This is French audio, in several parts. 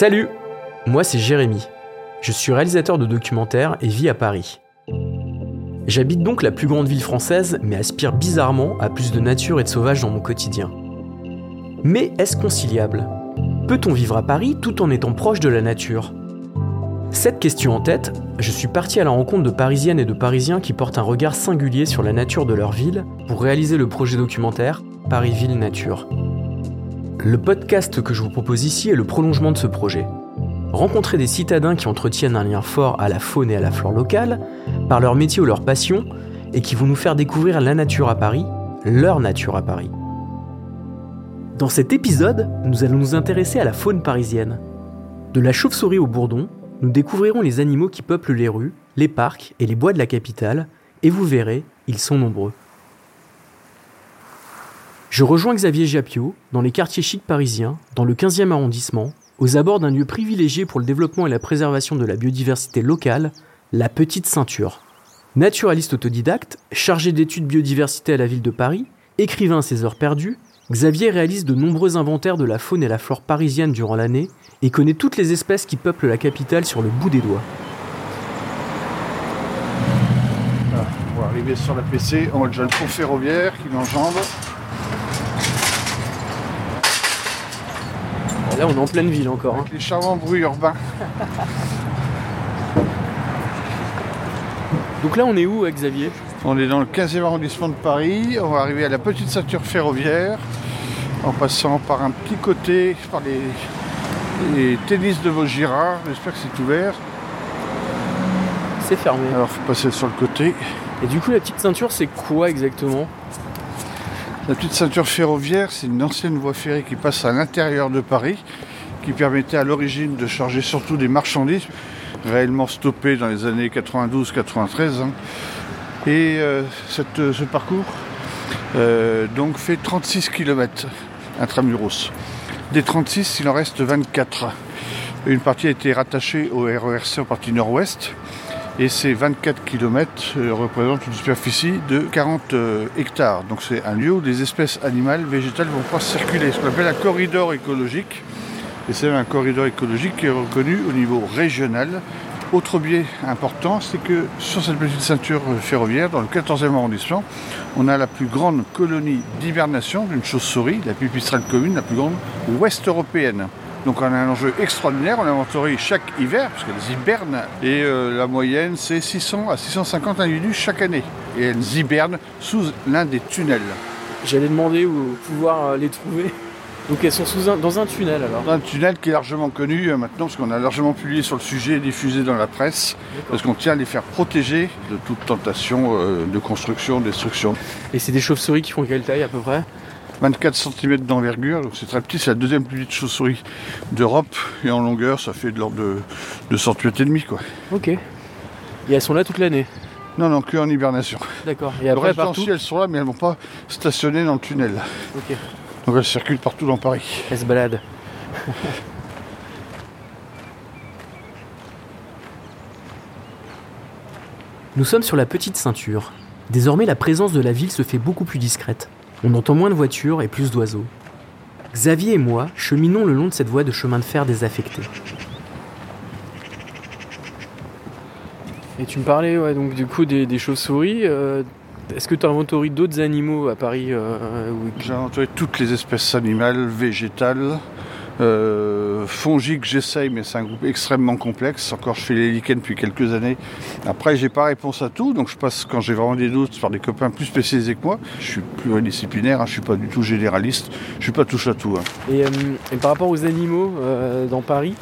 Salut Moi c'est Jérémy. Je suis réalisateur de documentaires et vis à Paris. J'habite donc la plus grande ville française, mais aspire bizarrement à plus de nature et de sauvage dans mon quotidien. Mais est-ce conciliable? Peut-on vivre à Paris tout en étant proche de la nature? Cette question en tête, je suis parti à la rencontre de Parisiennes et de Parisiens qui portent un regard singulier sur la nature de leur ville pour réaliser le projet documentaire Paris-Ville Nature. Le podcast que je vous propose ici est le prolongement de ce projet. Rencontrer des citadins qui entretiennent un lien fort à la faune et à la flore locale, par leur métier ou leur passion, et qui vont nous faire découvrir la nature à Paris, leur nature à Paris. Dans cet épisode, nous allons nous intéresser à la faune parisienne. De la chauve-souris au bourdon, nous découvrirons les animaux qui peuplent les rues, les parcs et les bois de la capitale, et vous verrez, ils sont nombreux. Je rejoins Xavier Japio dans les quartiers chics parisiens, dans le 15e arrondissement, aux abords d'un lieu privilégié pour le développement et la préservation de la biodiversité locale, la Petite Ceinture. Naturaliste autodidacte, chargé d'études biodiversité à la ville de Paris, écrivain à ses heures perdues, Xavier réalise de nombreux inventaires de la faune et la flore parisienne durant l'année et connaît toutes les espèces qui peuplent la capitale sur le bout des doigts. Voilà, on va arriver sur la PC, on ferroviaire qui. Là, on est en pleine ville encore. hein. Les charmants bruits urbains. Donc là, on est où, Xavier? On est dans le 15e arrondissement de Paris, on va arriver à la petite ceinture ferroviaire en passant par un petit côté, par les, les tennis de Vaugirard, j'espère que c'est ouvert. C'est fermé. Alors faut passer sur le côté. Et du coup, la petite ceinture, c'est quoi exactement? La petite ceinture ferroviaire, c'est une ancienne voie ferrée qui passe à l'intérieur de Paris, qui permettait à l'origine de charger surtout des marchandises, réellement stoppées dans les années 92-93. hein. Et euh, euh, ce parcours euh, donc fait 36 km intramuros. Des 36, il en reste 24. Une partie a été rattachée au RERC en partie nord-ouest. Et ces 24 km représentent une superficie de 40 euh, hectares. Donc c'est un lieu où des espèces animales, végétales vont pouvoir circuler. Ce qu'on appelle un corridor écologique. Et c'est un corridor écologique qui est reconnu au niveau régional. Autre biais important, c'est que sur cette petite ceinture euh, ferroviaire, dans le 14e arrondissement, on a la plus grande colonie d'hibernation d'une chauve-souris, la pipistrelle commune, la plus grande ouest européenne. Donc on a un enjeu extraordinaire, on inventorie chaque hiver, parce qu'elles hibernent, et euh, la moyenne c'est 600 à 650 individus chaque année. Et elles hibernent sous l'un des tunnels. J'allais demander où pouvoir euh, les trouver. Donc elles sont sous un- dans un tunnel alors. Un tunnel qui est largement connu euh, maintenant, parce qu'on a largement publié sur le sujet et diffusé dans la presse, parce qu'on tient à les faire protéger de toute tentation euh, de construction, destruction. Et c'est des chauves-souris qui font quelle taille à peu près? 24 cm d'envergure, donc c'est très petit, c'est la deuxième plus petite chauve-souris d'Europe, et en longueur ça fait de l'ordre de, de 100 et demi quoi. Ok. Et elles sont là toute l'année? Non, non, que en hibernation. D'accord. Et après partout? si, elles sont là, mais elles ne vont pas stationner dans le tunnel. Ok. Donc elles circulent partout dans Paris. Elles se baladent. Nous sommes sur la petite ceinture. Désormais, la présence de la ville se fait beaucoup plus discrète. On entend moins de voitures et plus d'oiseaux. Xavier et moi cheminons le long de cette voie de chemin de fer désaffectée. Et tu me parlais ouais, donc du coup des, des chauves-souris. euh, Est-ce que tu as inventorié d'autres animaux à Paris euh, J'ai inventé toutes les espèces animales, végétales, euh, fongiques, j'essaye, mais c'est un groupe extrêmement complexe. Encore, je fais les lichens depuis quelques années. Après, j'ai pas réponse à tout, donc je passe, quand j'ai vraiment des doutes, par des copains plus spécialisés que moi. Je suis pluridisciplinaire, hein, je suis pas du tout généraliste, je suis pas touche à tout. hein. Et, euh, et par rapport aux animaux euh, dans Paris,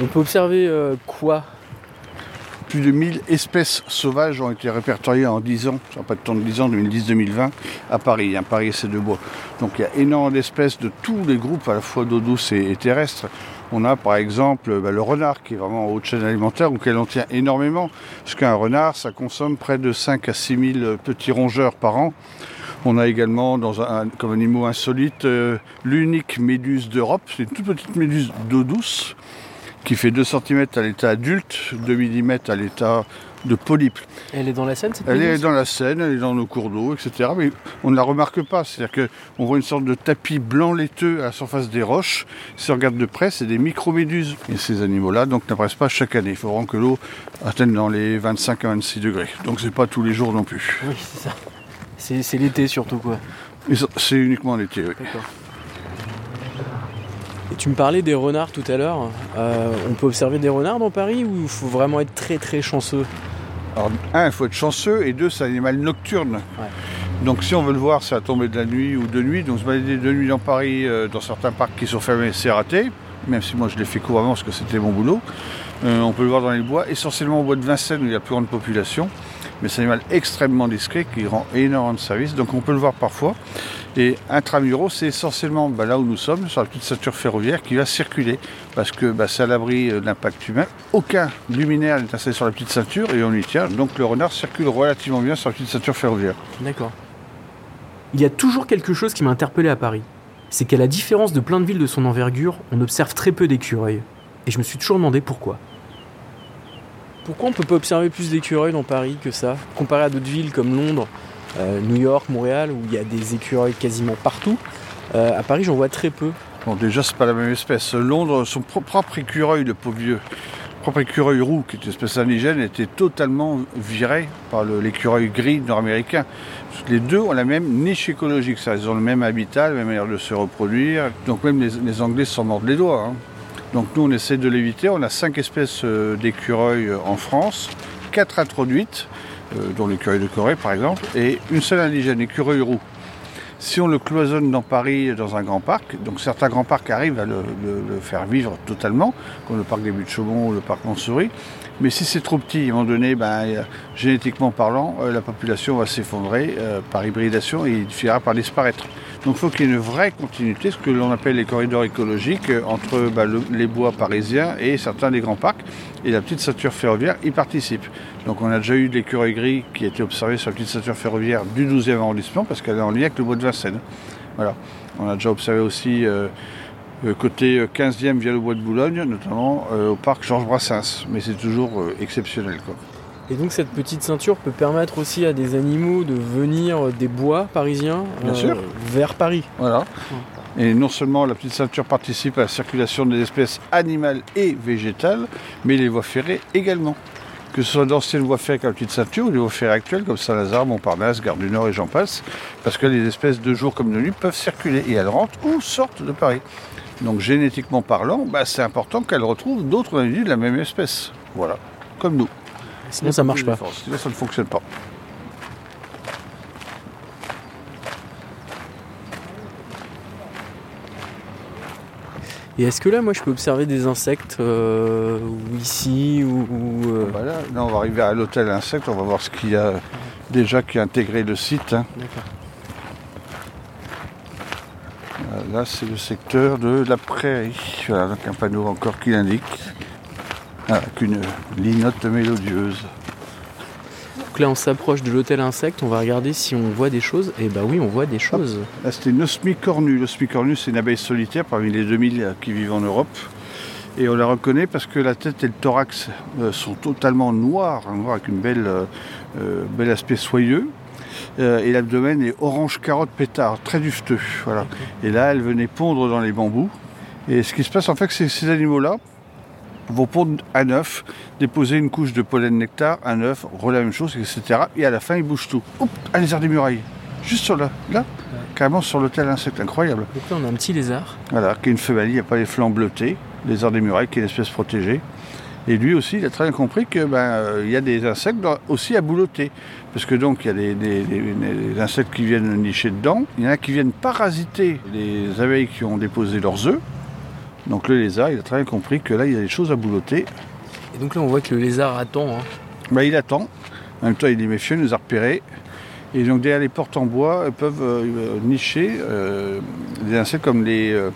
on peut observer quoi Plus de 1000 espèces sauvages ont été répertoriées en 10 ans, ça n'a pas de temps de 10 ans, 2010-2020, à Paris. hein, Paris et deux bois. Donc il y a énormément d'espèces de tous les groupes, à la fois d'eau douce et, terrestre. On a par exemple bah, le renard qui est vraiment en haute chaîne alimentaire, auquel on tient énormément. Parce qu'un renard, ça consomme près de 5 à 6 000 petits rongeurs par an. On a également, comme animaux insolites, euh, l'unique méduse d'Europe. C'est une toute petite méduse d'eau douce qui fait 2 cm à l'état adulte, 2 mm à l'état de polypes. Elle est dans la Seine, cette Elle est dans la Seine, elle est dans nos cours d'eau, etc. Mais on ne la remarque pas. C'est-à-dire qu'on voit une sorte de tapis blanc laiteux à la surface des roches. Si on regarde de près, c'est des microméduses. Et ces animaux-là donc n'apparaissent pas chaque année. Il faut vraiment que l'eau atteigne dans les 25 à 26 degrés. Donc c'est pas tous les jours non plus. Oui, c'est ça. C'est l'été surtout, quoi. C'est uniquement l'été, oui. D'accord. Tu me parlais des renards tout à l'heure. Euh, on peut observer des renards dans Paris ou il faut vraiment être très très chanceux Alors, un, il faut être chanceux, et deux, c'est un animal nocturne. Ouais. Donc, si on veut le voir, c'est à tomber de la nuit ou de nuit. Donc, se balader de nuit dans Paris, euh, dans certains parcs qui sont fermés, c'est raté. Même si moi, je l'ai fait couramment parce que c'était mon boulot. Euh, on peut le voir dans les bois, essentiellement au bois de Vincennes où il y a la plus grande population. Mais c'est un animal extrêmement discret qui rend énormément de services. Donc, on peut le voir parfois. Et intramuros, c'est essentiellement bah, là où nous sommes, sur la petite ceinture ferroviaire qui va circuler. Parce que bah, c'est à l'abri euh, de l'impact humain. Aucun luminaire n'est installé sur la petite ceinture et on y tient. Donc le renard circule relativement bien sur la petite ceinture ferroviaire. D'accord. Il y a toujours quelque chose qui m'a interpellé à Paris. C'est qu'à la différence de plein de villes de son envergure, on observe très peu d'écureuils. Et je me suis toujours demandé pourquoi. Pourquoi on peut pas observer plus d'écureuils dans Paris que ça, comparé à d'autres villes comme Londres, New York, Montréal, où il y a des écureuils quasiment partout Euh, À Paris, j'en vois très peu. Bon, déjà, c'est pas la même espèce. Londres, son pro- propre écureuil, le pauvre vieux, propre écureuil roux, qui est une espèce indigène, était totalement viré par l'écureuil gris nord-américain. Les deux ont la même niche écologique, ça. ils ont le même habitat, la même manière de se reproduire. Donc même les, Anglais s'en mordent les doigts. hein. Donc nous, on essaie de l'éviter. On a cinq espèces euh, d'écureuils euh, en France, quatre introduites, euh, dont l'écureuil de Corée par exemple, et une seule indigène, l'écureuil roux. Si on le cloisonne dans Paris, dans un grand parc, donc certains grands parcs arrivent à le, le- le faire vivre totalement, comme le parc des Buttes-Chaumont ou le parc Montsouris, mais si c'est trop petit, à un moment donné, ben, euh, génétiquement parlant, euh, la population va s'effondrer euh, par hybridation et il finira par disparaître. Donc il faut qu'il y ait une vraie continuité, ce que l'on appelle les corridors écologiques, entre ben, le- les bois parisiens et certains des grands parcs. Et la petite ceinture ferroviaire y participe. Donc on a déjà eu de l'écureuil gris qui a été observé sur la petite ceinture ferroviaire du 12e arrondissement, parce qu'elle est en lien avec le bois de Vincennes. Voilà. On a déjà observé aussi côté euh, 15e via le bois de Boulogne, notamment euh, au parc Georges Brassens. Mais c'est toujours euh, exceptionnel. Quoi. Et donc cette petite ceinture peut permettre aussi à des animaux de venir des bois parisiens Bien sûr. vers Paris. Voilà. Et non seulement la petite ceinture participe à la circulation des espèces animales et végétales, mais les voies ferrées également. Que ce soit d'anciennes voies ferrées comme la petite ceinture ou les voies ferrées actuelles comme Saint-Lazare, Montparnasse, Gare du Nord et j'en passe, parce que les espèces de jour comme de nuit peuvent circuler et elles rentrent ou sortent de Paris. Donc génétiquement parlant, bah, c'est important qu'elles retrouvent d'autres individus de la même espèce. Voilà, comme nous. Sinon ça marche pas. Sinon ça ne fonctionne pas. Et est-ce que là, moi, je peux observer des insectes euh, ou ici ou, ou, euh, Voilà, là on va arriver à l'hôtel insecte, on va voir ce qu'il y a déjà qui a intégré le site. hein. D'accord. Là c'est le secteur de la prairie. Voilà, donc un panneau encore qui l'indique. Avec une linotte mélodieuse. Donc là, on s'approche de l'hôtel insecte. On va regarder si on voit des choses. Et bah oui, on voit des choses. Là c'était une osmicornue. L'osmicornue c'est une abeille solitaire parmi les 2000 qui vivent en Europe. Et on la reconnaît parce que la tête et le thorax euh, sont totalement noirs, hein, noirs avec une belle, euh, euh, bel aspect soyeux. Euh, et l'abdomen est orange carotte pétard, très dufteux. Voilà. Et là, elle venait pondre dans les bambous. Et ce qui se passe, en fait, c'est que ces animaux-là vont pondre un œuf, déposer une couche de pollen nectar, un œuf, relayer la même chose, etc. Et à la fin, ils bougent tout. Hop, à lézard des murailles. Juste sur là, là, carrément sur l'hôtel insecte, incroyable. Donc là, on a un petit lézard. Voilà, qui est une femelle, il n'y a pas les flancs bleutés, arts des murailles, qui est une espèce protégée. Et lui aussi, il a très bien compris qu'il ben, euh, il y a des insectes aussi à boulotter. Parce que donc, il y a des, des- des- des insectes qui viennent nicher dedans. Il y en a qui viennent parasiter les abeilles qui ont déposé leurs œufs. Donc le lézard, il a très bien compris que là, il y a des choses à boulotter. Et donc là, on voit que le lézard attend. hein. Ben, il attend. En même temps, il est méfieux, il nous a repérés. Et donc derrière les portes en bois euh, peuvent euh, euh, nicher euh, des insectes comme les, euh,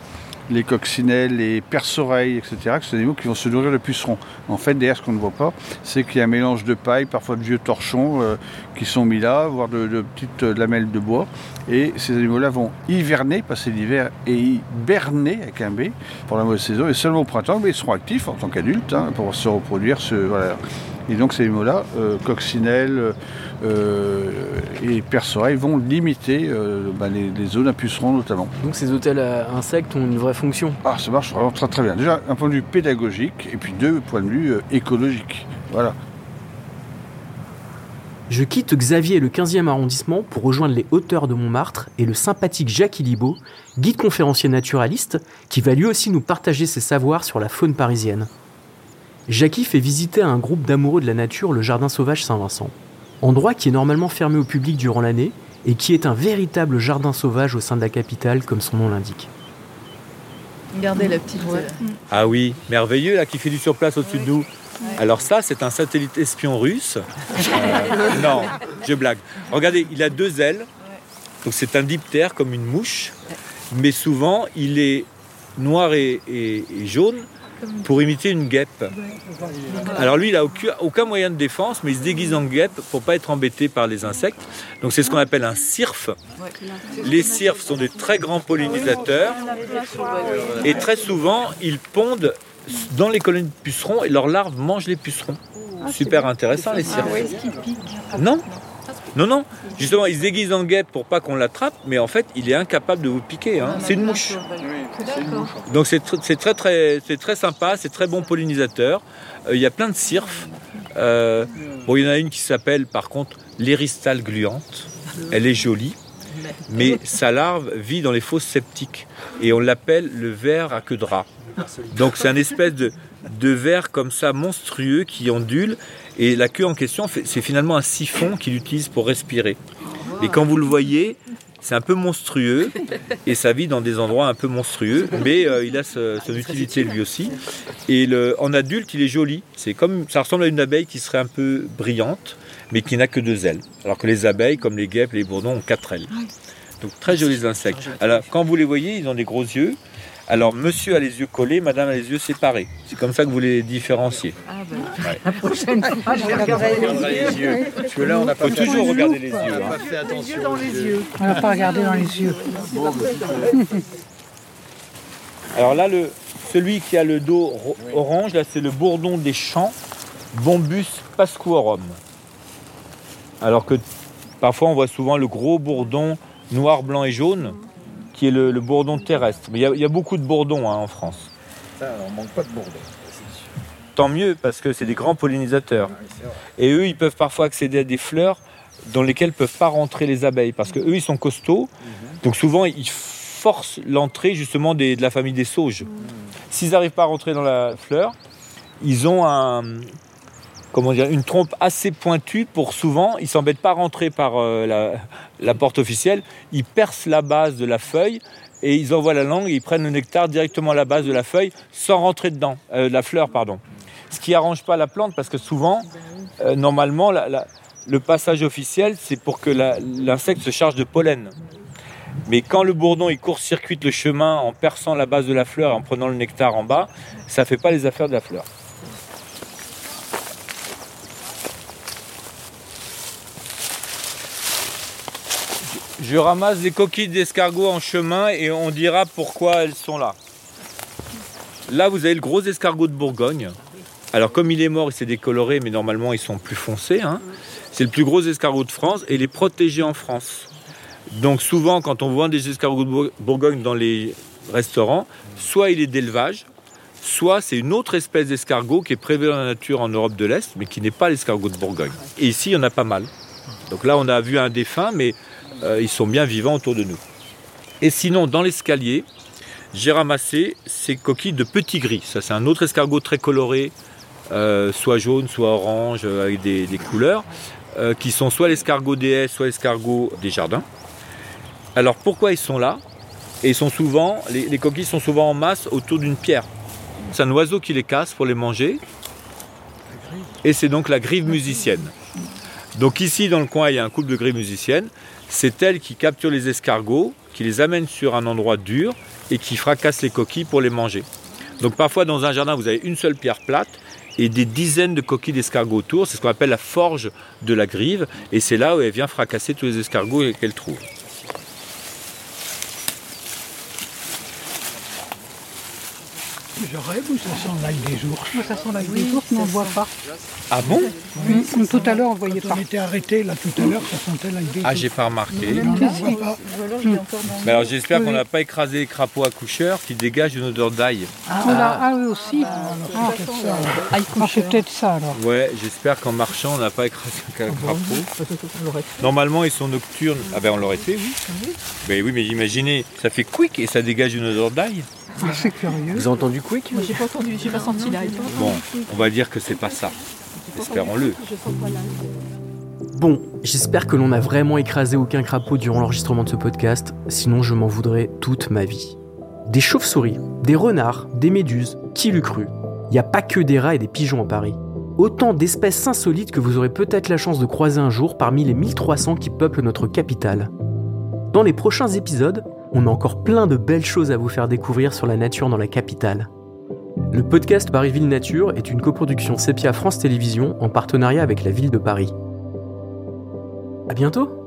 les coccinelles, les perce-oreilles, etc. que sont des animaux qui vont se nourrir de pucerons. En fait, derrière, ce qu'on ne voit pas, c'est qu'il y a un mélange de paille, parfois de vieux torchons euh, qui sont mis là, voire de, petites euh, lamelles de bois. Et ces animaux-là vont hiverner, passer l'hiver, et hiberner avec un B pour la mauvaise saison. Et seulement au printemps, ils seront actifs en tant qu'adultes hein, pour se reproduire, Et donc ces animaux-là, euh, coccinelles euh, et perce-oreilles, vont limiter euh, bah, les, les zones à pucerons notamment. Donc ces hôtels à insectes ont une vraie fonction. Ah, ça marche vraiment très très bien. Déjà, un point de vue pédagogique et puis deux, point de vue euh, écologique. Voilà. Je quitte Xavier et le 15e arrondissement pour rejoindre les hauteurs de Montmartre et le sympathique Jacques Illibaud, guide conférencier naturaliste, qui va lui aussi nous partager ses savoirs sur la faune parisienne. Jackie fait visiter à un groupe d'amoureux de la nature le jardin sauvage Saint-Vincent, endroit qui est normalement fermé au public durant l'année et qui est un véritable jardin sauvage au sein de la capitale comme son nom l'indique. Regardez la petite. euh, Ah oui, merveilleux là qui fait du surplace au-dessus de nous. Alors ça, c'est un satellite espion russe. Euh, non, je blague. Regardez, il a deux ailes. Donc c'est un diptère comme une mouche. Mais souvent, il est noir et, et- et jaune pour imiter une guêpe. Alors lui, il n'a aucun, aucun moyen de défense, mais il se déguise en guêpe pour pas être embêté par les insectes. Donc c'est ce qu'on appelle un cirfe. Les cirfes sont des très grands pollinisateurs. Et très souvent, ils pondent dans les colonies de pucerons et leurs larves mangent les pucerons. Super intéressant les cirques. Non? Non, non, justement, ils se déguisent en guêpe pour pas qu'on l'attrape, mais en fait, il est incapable de vous piquer. hein. C'est une mouche. Donc c'est tr- c'est très, très, c'est très sympa, c'est très bon pollinisateur. Euh, Il y a plein de cirfes. Euh, bon, il y en a une qui s'appelle, par contre, l'éristale gluante. Elle est jolie, mais sa larve vit dans les fosses septiques. Et on l'appelle le ver à queue de rat. Donc c'est un espèce de, de ver comme ça monstrueux qui ondule. Et la queue en question, c'est finalement un siphon qu'il utilise pour respirer. Et quand vous le voyez, c'est un peu monstrueux et ça vit dans des endroits un peu monstrueux, mais euh, il a ce- son utilité lui aussi. Et le- en adulte, il est joli. C'est comme ça ressemble à une abeille qui serait un peu brillante, mais qui n'a que deux ailes. Alors que les abeilles, comme les guêpes, les bourdons, ont quatre ailes. Donc très jolis insectes. Alors quand vous les voyez, ils ont des gros yeux. Alors monsieur a les yeux collés, madame a les yeux séparés. C'est comme ça que vous les différenciez. La prochaine fois, je vais regarder les yeux. Parce que là, on a faut toujours regarder les yeux. hein. Les yeux dans les yeux. On va pas regarder dans les yeux. Alors là, le, celui qui a le dos orange, là, c'est le bourdon des champs, Bombus pascuorum. Alors que parfois, on voit souvent le gros bourdon noir, blanc et jaune, qui est le, le bourdon terrestre. Mais il y a- il y, a beaucoup de bourdons hein, en France. on manque pas de bourdon. Tant mieux, parce que c'est des grands pollinisateurs. Et eux, ils peuvent parfois accéder à des fleurs dans lesquelles ne peuvent pas rentrer les abeilles, parce que eux, ils sont costauds. Donc souvent, ils forcent l'entrée justement des- de la famille des sauges. S'ils n'arrivent pas à rentrer dans la fleur, ils ont un, comment dire, une trompe assez pointue pour souvent, ils s'embêtent pas à rentrer par euh, la, la porte officielle, ils percent la base de la feuille et ils envoient la langue et ils prennent le nectar directement à la base de la feuille sans rentrer dedans, euh, la fleur pardon. Ce qui arrange pas la plante parce que souvent, euh, normalement, le passage officiel, c'est pour que l'insecte se charge de pollen. Mais quand le bourdon il court-circuite le chemin en perçant la base de la fleur en prenant le nectar en bas, ça fait pas les affaires de la fleur. Je ramasse des coquilles d'escargot en chemin et on dira pourquoi elles sont là. Là, vous avez le gros escargot de Bourgogne. Alors, comme il est mort, il s'est décoloré, mais normalement, ils sont plus foncés. hein. C'est le plus gros escargot de France et il est protégé en France. Donc, souvent, quand on voit des escargots de Bour- Bourgogne dans les restaurants, soit il est d'élevage, soit c'est une autre espèce d'escargot qui est prévue dans la nature en Europe de l'Est, mais qui n'est pas l'escargot de Bourgogne. Et ici, il y en a pas mal. Donc là, on a vu un défunt, mais euh, ils sont bien vivants autour de nous. Et sinon, dans l'escalier, j'ai ramassé ces coquilles de petits gris. Ça, c'est un autre escargot très coloré, euh, soit jaune, soit orange, euh, avec des, couleurs, qui sont soit l'escargot des haies, soit l'escargot des jardins. Alors pourquoi ils sont là? Et ils sont souvent, les, les coquilles sont souvent en masse autour d'une pierre. C'est un oiseau qui les casse pour les manger. Et c'est donc la grive musicienne. Donc ici, dans le coin, il y a un couple de grives musiciennes. C'est elle qui capture les escargots, qui les amène sur un endroit dur et qui fracasse les coquilles pour les manger. Donc parfois, dans un jardin, vous avez une seule pierre plate et des dizaines de coquilles d'escargots autour. C'est ce qu'on appelle la forge de la grive. Et c'est là où elle vient fracasser tous les escargots qu'elle trouve. Rêve ou ça sent l'ail des ours Ça sent l'ail des ours, mais on ne voit pas. Ah bon Oui, tout à l'heure, on ne voyait Quand pas. on était arrêté là tout à l'heure, ça sentait l'ail des Ah, ours. j'ai pas remarqué. Non, on voit pas. Mais alors j'espère qu'on n'a pas écrasé les crapauds accoucheurs qui dégagent une odeur d'ail. Ah, là, ah oui, aussi. Alors, c'est peut-être ça. alors. Ah, c'est peut-être ça alors. Ouais, j'espère qu'en marchant on n'a pas écrasé un crapaud. Normalement ils sont nocturnes. Ah ben on l'aurait fait, oui. Ben oui, mais imaginez, ça fait quick et ça dégage une odeur d'ail. Ah, C'est curieux. Vous avez entendu Quick J'ai pas entendu, j'ai pas senti l'ail. Bon, on va dire que c'est pas ça. Espérons-le. Bon, j'espère que l'on n'a vraiment écrasé aucun crapaud durant l'enregistrement de ce podcast, sinon je m'en voudrais toute ma vie. Des chauves-souris, des renards, des méduses, qui l'eût cru? Il n'y a pas que des rats et des pigeons à Paris. Autant d'espèces insolites que vous aurez peut-être la chance de croiser un jour parmi les 1300 qui peuplent notre capitale. Dans les prochains épisodes, on a encore plein de belles choses à vous faire découvrir sur la nature dans la capitale. Le podcast Paris-Ville Nature est une coproduction Sepia France Télévisions en partenariat avec la ville de Paris. À bientôt